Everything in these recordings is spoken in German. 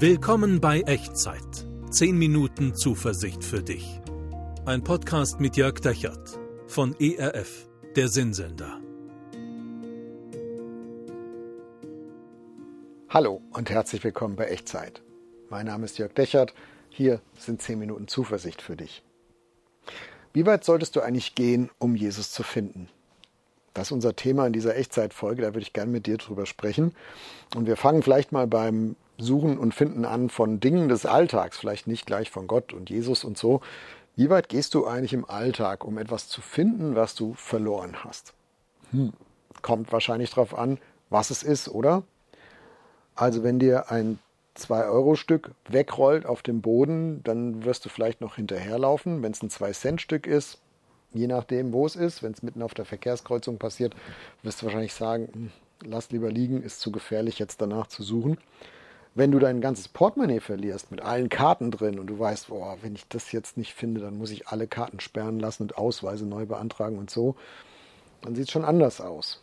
Willkommen bei Echtzeit. 10 Minuten Zuversicht für dich. Ein Podcast mit Jörg Dechert von ERF, der Sinnsender. Hallo und herzlich willkommen bei Echtzeit. Mein Name ist Jörg Dechert. Hier sind 10 Minuten Zuversicht für dich. Wie weit solltest du eigentlich gehen, um Jesus zu finden? Das ist unser Thema in dieser Echtzeitfolge, da würde ich gerne mit dir drüber sprechen. Und wir fangen vielleicht mal beim Suchen und Finden an von Dingen des Alltags, vielleicht nicht gleich von Gott und Jesus und so. Wie weit gehst du eigentlich im Alltag, um etwas zu finden, was du verloren hast? Hm. Kommt wahrscheinlich darauf an, was es ist, oder? Also wenn dir ein 2-Euro-Stück wegrollt auf dem Boden, dann wirst du vielleicht noch hinterherlaufen. Wenn es ein 2-Cent-Stück ist, je nachdem, wo es ist, wenn es mitten auf der Verkehrskreuzung passiert, wirst du wahrscheinlich sagen, hm, lass lieber liegen, ist zu gefährlich, jetzt danach zu suchen. Wenn du dein ganzes Portemonnaie verlierst mit allen Karten drin und du weißt, boah, wenn ich das jetzt nicht finde, dann muss ich alle Karten sperren lassen und Ausweise neu beantragen und so, dann sieht es schon anders aus.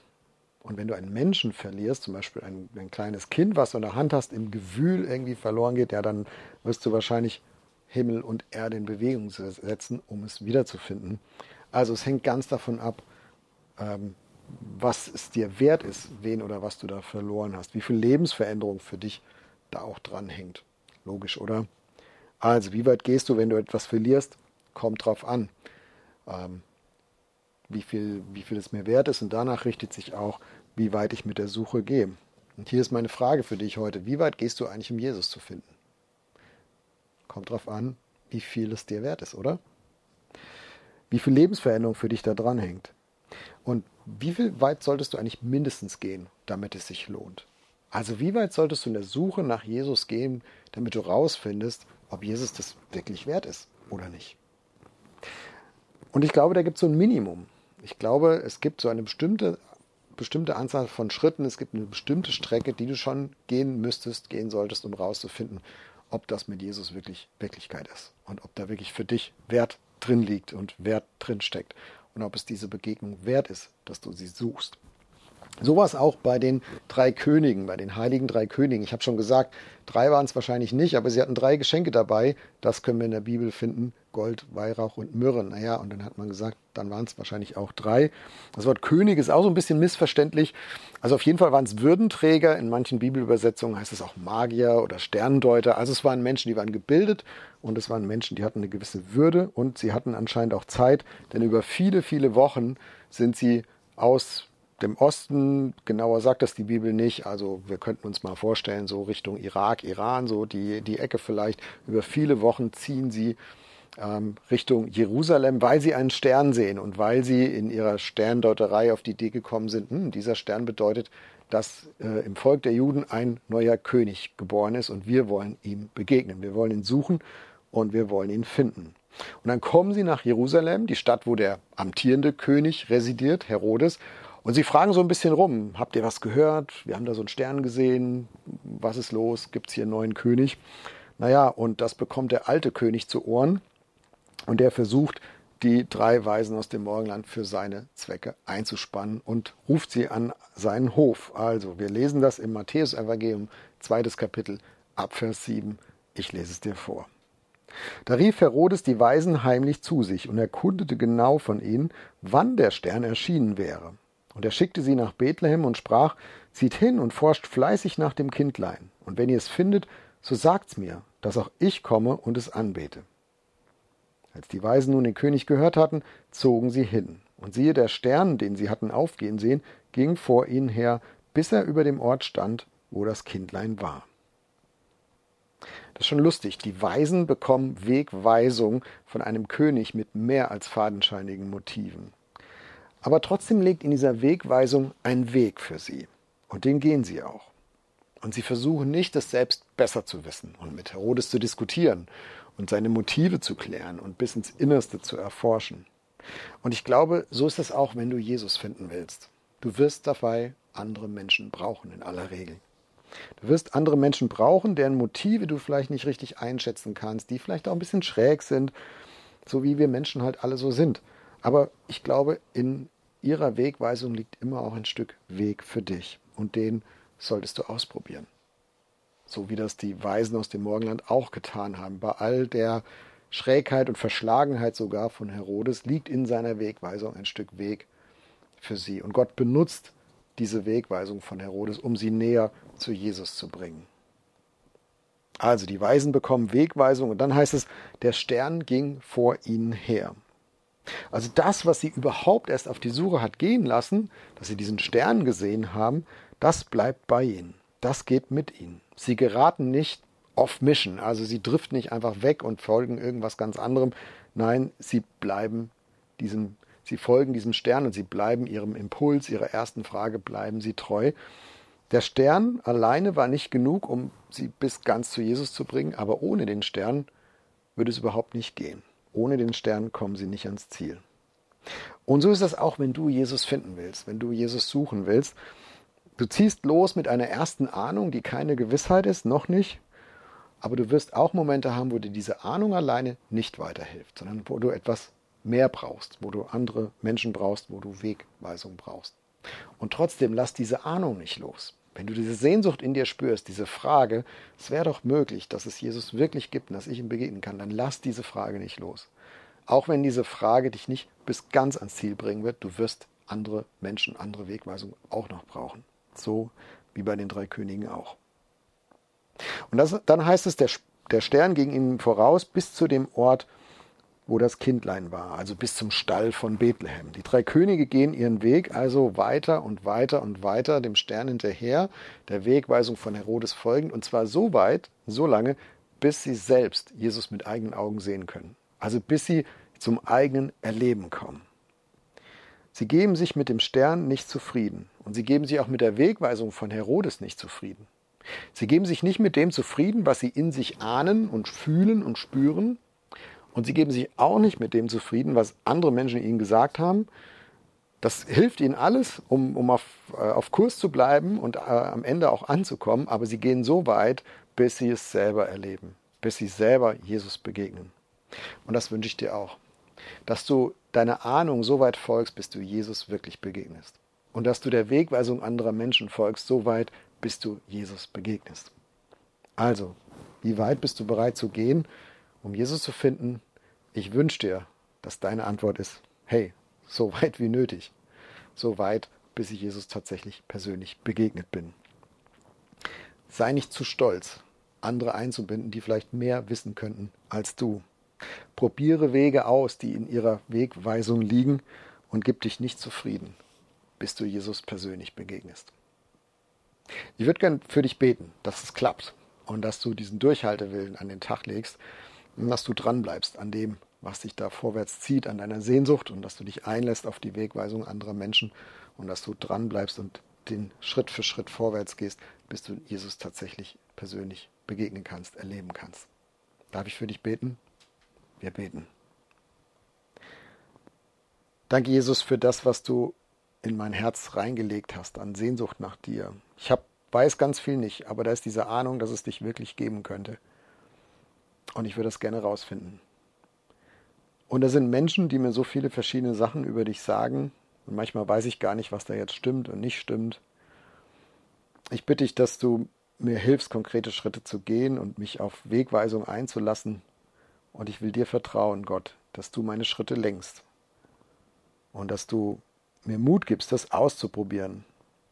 Und wenn du einen Menschen verlierst, zum Beispiel ein, ein, kleines Kind, was du in der Hand hast, im Gewühl irgendwie verloren geht, ja, dann wirst du wahrscheinlich Himmel und Erde in Bewegung setzen, um es wiederzufinden. Also es hängt ganz davon ab, ähm, was es dir wert ist, wen oder was du da verloren hast, wie viel Lebensveränderung für dich da auch dran hängt. Logisch, oder? Also, wie weit gehst du, wenn du etwas verlierst? Kommt drauf an, ähm, wie, viel, wie viel es mir wert ist und danach richtet sich auch, wie weit ich mit der Suche gehe. Und hier ist meine Frage für dich heute. Wie weit gehst du eigentlich, um Jesus zu finden? Kommt drauf an, wie viel es dir wert ist, oder? Wie viel Lebensveränderung für dich da dran hängt. Und wie viel weit solltest du eigentlich mindestens gehen, damit es sich lohnt? Also wie weit solltest du in der Suche nach Jesus gehen, damit du rausfindest, ob Jesus das wirklich wert ist oder nicht? Und ich glaube, da gibt es so ein Minimum. Ich glaube, es gibt so eine bestimmte, bestimmte Anzahl von Schritten, es gibt eine bestimmte Strecke, die du schon gehen müsstest, gehen solltest, um rauszufinden, ob das mit Jesus wirklich Wirklichkeit ist und ob da wirklich für dich Wert drin liegt und Wert drin steckt und ob es diese Begegnung wert ist, dass du sie suchst. Sowas auch bei den drei Königen, bei den heiligen drei Königen. Ich habe schon gesagt, drei waren es wahrscheinlich nicht, aber sie hatten drei Geschenke dabei. Das können wir in der Bibel finden. Gold, Weihrauch und Myrrhe. Naja, und dann hat man gesagt, dann waren es wahrscheinlich auch drei. Das Wort König ist auch so ein bisschen missverständlich. Also auf jeden Fall waren es Würdenträger. In manchen Bibelübersetzungen heißt es auch Magier oder Sterndeuter. Also es waren Menschen, die waren gebildet und es waren Menschen, die hatten eine gewisse Würde und sie hatten anscheinend auch Zeit, denn über viele, viele Wochen sind sie aus dem Osten, genauer sagt das die Bibel nicht, also wir könnten uns mal vorstellen, so Richtung Irak, Iran, so die, die Ecke vielleicht, über viele Wochen ziehen sie ähm, Richtung Jerusalem, weil sie einen Stern sehen und weil sie in ihrer Sterndeuterei auf die Idee gekommen sind, hm, dieser Stern bedeutet, dass äh, im Volk der Juden ein neuer König geboren ist und wir wollen ihm begegnen. Wir wollen ihn suchen und wir wollen ihn finden. Und dann kommen sie nach Jerusalem, die Stadt, wo der amtierende König residiert, Herodes, und sie fragen so ein bisschen rum, habt ihr was gehört? Wir haben da so einen Stern gesehen, was ist los? Gibt es hier einen neuen König? Naja, und das bekommt der alte König zu Ohren und der versucht, die drei Weisen aus dem Morgenland für seine Zwecke einzuspannen und ruft sie an seinen Hof. Also, wir lesen das im Matthäus-Evangelium, zweites Kapitel, ab Vers 7. Ich lese es dir vor. Da rief Herodes die Weisen heimlich zu sich und erkundete genau von ihnen, wann der Stern erschienen wäre. Und er schickte sie nach Bethlehem und sprach, zieht hin und forscht fleißig nach dem Kindlein. Und wenn ihr es findet, so sagt's mir, dass auch ich komme und es anbete. Als die Weisen nun den König gehört hatten, zogen sie hin. Und siehe, der Stern, den sie hatten aufgehen sehen, ging vor ihnen her, bis er über dem Ort stand, wo das Kindlein war. Das ist schon lustig. Die Weisen bekommen Wegweisung von einem König mit mehr als fadenscheinigen Motiven. Aber trotzdem liegt in dieser Wegweisung ein Weg für sie. Und den gehen sie auch. Und sie versuchen nicht, es selbst besser zu wissen und mit Herodes zu diskutieren und seine Motive zu klären und bis ins Innerste zu erforschen. Und ich glaube, so ist es auch, wenn du Jesus finden willst. Du wirst dabei andere Menschen brauchen, in aller Regel. Du wirst andere Menschen brauchen, deren Motive du vielleicht nicht richtig einschätzen kannst, die vielleicht auch ein bisschen schräg sind, so wie wir Menschen halt alle so sind. Aber ich glaube, in ihrer Wegweisung liegt immer auch ein Stück Weg für dich und den solltest du ausprobieren. so wie das die Weisen aus dem Morgenland auch getan haben. Bei all der Schrägheit und Verschlagenheit sogar von Herodes liegt in seiner Wegweisung ein Stück Weg für sie. Und Gott benutzt diese Wegweisung von Herodes, um sie näher zu Jesus zu bringen. Also die Weisen bekommen Wegweisung und dann heißt es, der Stern ging vor ihnen her. Also das, was sie überhaupt erst auf die Suche hat gehen lassen, dass sie diesen Stern gesehen haben, das bleibt bei ihnen. Das geht mit ihnen. Sie geraten nicht off mission, also sie driften nicht einfach weg und folgen irgendwas ganz anderem. Nein, sie bleiben diesem, sie folgen diesem Stern und sie bleiben ihrem Impuls, ihrer ersten Frage bleiben sie treu. Der Stern alleine war nicht genug, um sie bis ganz zu Jesus zu bringen, aber ohne den Stern würde es überhaupt nicht gehen. Ohne den Stern kommen sie nicht ans Ziel. Und so ist das auch, wenn du Jesus finden willst, wenn du Jesus suchen willst. Du ziehst los mit einer ersten Ahnung, die keine Gewissheit ist, noch nicht. Aber du wirst auch Momente haben, wo dir diese Ahnung alleine nicht weiterhilft, sondern wo du etwas mehr brauchst, wo du andere Menschen brauchst, wo du Wegweisung brauchst. Und trotzdem lass diese Ahnung nicht los. Wenn du diese Sehnsucht in dir spürst, diese Frage, es wäre doch möglich, dass es Jesus wirklich gibt und dass ich ihm begegnen kann, dann lass diese Frage nicht los. Auch wenn diese Frage dich nicht bis ganz ans Ziel bringen wird, du wirst andere Menschen, andere Wegweisungen auch noch brauchen. So wie bei den drei Königen auch. Und das, dann heißt es, der, der Stern ging ihnen voraus bis zu dem Ort, wo das Kindlein war, also bis zum Stall von Bethlehem. Die drei Könige gehen ihren Weg also weiter und weiter und weiter dem Stern hinterher, der Wegweisung von Herodes folgend, und zwar so weit, so lange, bis sie selbst Jesus mit eigenen Augen sehen können. Also bis sie zum eigenen Erleben kommen. Sie geben sich mit dem Stern nicht zufrieden und sie geben sich auch mit der Wegweisung von Herodes nicht zufrieden. Sie geben sich nicht mit dem zufrieden, was sie in sich ahnen und fühlen und spüren, und sie geben sich auch nicht mit dem zufrieden, was andere Menschen ihnen gesagt haben. Das hilft ihnen alles, um, um auf, äh, auf Kurs zu bleiben und äh, am Ende auch anzukommen. Aber sie gehen so weit, bis sie es selber erleben, bis sie selber Jesus begegnen. Und das wünsche ich dir auch. Dass du deiner Ahnung so weit folgst, bis du Jesus wirklich begegnest. Und dass du der Wegweisung anderer Menschen folgst, so weit, bis du Jesus begegnest. Also, wie weit bist du bereit zu gehen, um Jesus zu finden, ich wünsche dir, dass deine Antwort ist, hey, so weit wie nötig. So weit, bis ich Jesus tatsächlich persönlich begegnet bin. Sei nicht zu stolz, andere einzubinden, die vielleicht mehr wissen könnten als du. Probiere Wege aus, die in ihrer Wegweisung liegen und gib dich nicht zufrieden, bis du Jesus persönlich begegnest. Ich würde gern für dich beten, dass es klappt und dass du diesen Durchhaltewillen an den Tag legst, dass du dranbleibst an dem, was dich da vorwärts zieht, an deiner Sehnsucht und dass du dich einlässt auf die Wegweisung anderer Menschen und dass du dranbleibst und den Schritt für Schritt vorwärts gehst, bis du Jesus tatsächlich persönlich begegnen kannst, erleben kannst. Darf ich für dich beten? Wir beten. Danke, Jesus, für das, was du in mein Herz reingelegt hast, an Sehnsucht nach dir. Ich hab, weiß ganz viel nicht, aber da ist diese Ahnung, dass es dich wirklich geben könnte. Und ich würde das gerne rausfinden. Und da sind Menschen, die mir so viele verschiedene Sachen über dich sagen. Und manchmal weiß ich gar nicht, was da jetzt stimmt und nicht stimmt. Ich bitte dich, dass du mir hilfst, konkrete Schritte zu gehen und mich auf Wegweisung einzulassen. Und ich will dir vertrauen, Gott, dass du meine Schritte lenkst. Und dass du mir Mut gibst, das auszuprobieren,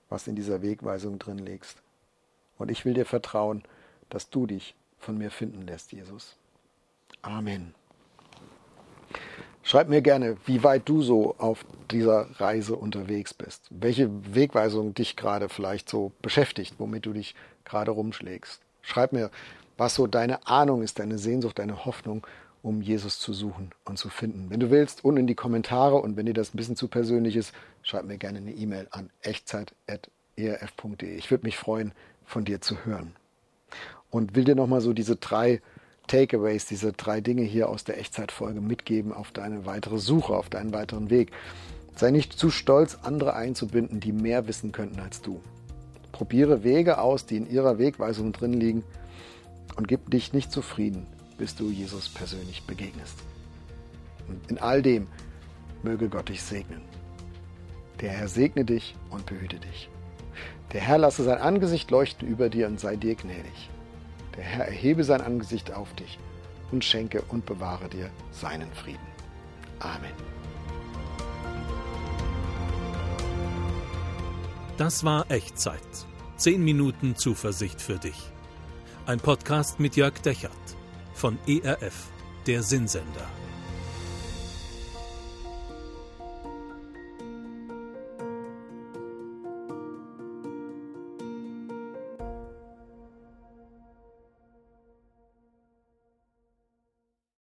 was in dieser Wegweisung drin liegt. Und ich will dir vertrauen, dass du dich von mir finden lässt, Jesus. Amen. Schreib mir gerne, wie weit du so auf dieser Reise unterwegs bist. Welche Wegweisung dich gerade vielleicht so beschäftigt, womit du dich gerade rumschlägst. Schreib mir, was so deine Ahnung ist, deine Sehnsucht, deine Hoffnung, um Jesus zu suchen und zu finden. Wenn du willst, unten in die Kommentare und wenn dir das ein bisschen zu persönlich ist, schreib mir gerne eine E-Mail an echtzeit.erf.de. Ich würde mich freuen, von dir zu hören und will dir nochmal so diese drei Takeaways, diese drei Dinge hier aus der Echtzeitfolge mitgeben auf deine weitere Suche, auf deinen weiteren Weg. Sei nicht zu stolz, andere einzubinden, die mehr wissen könnten als du. Probiere Wege aus, die in ihrer Wegweisung drin liegen und gib dich nicht zufrieden, bis du Jesus persönlich begegnest. Und in all dem möge Gott dich segnen. Der Herr segne dich und behüte dich. Der Herr lasse sein Angesicht leuchten über dir und sei dir gnädig. Der Herr erhebe sein Angesicht auf dich und schenke und bewahre dir seinen Frieden. Amen. Das war Echtzeit. Zehn Minuten Zuversicht für dich. Ein Podcast mit Jörg Dechert von ERF, der Sinnsender.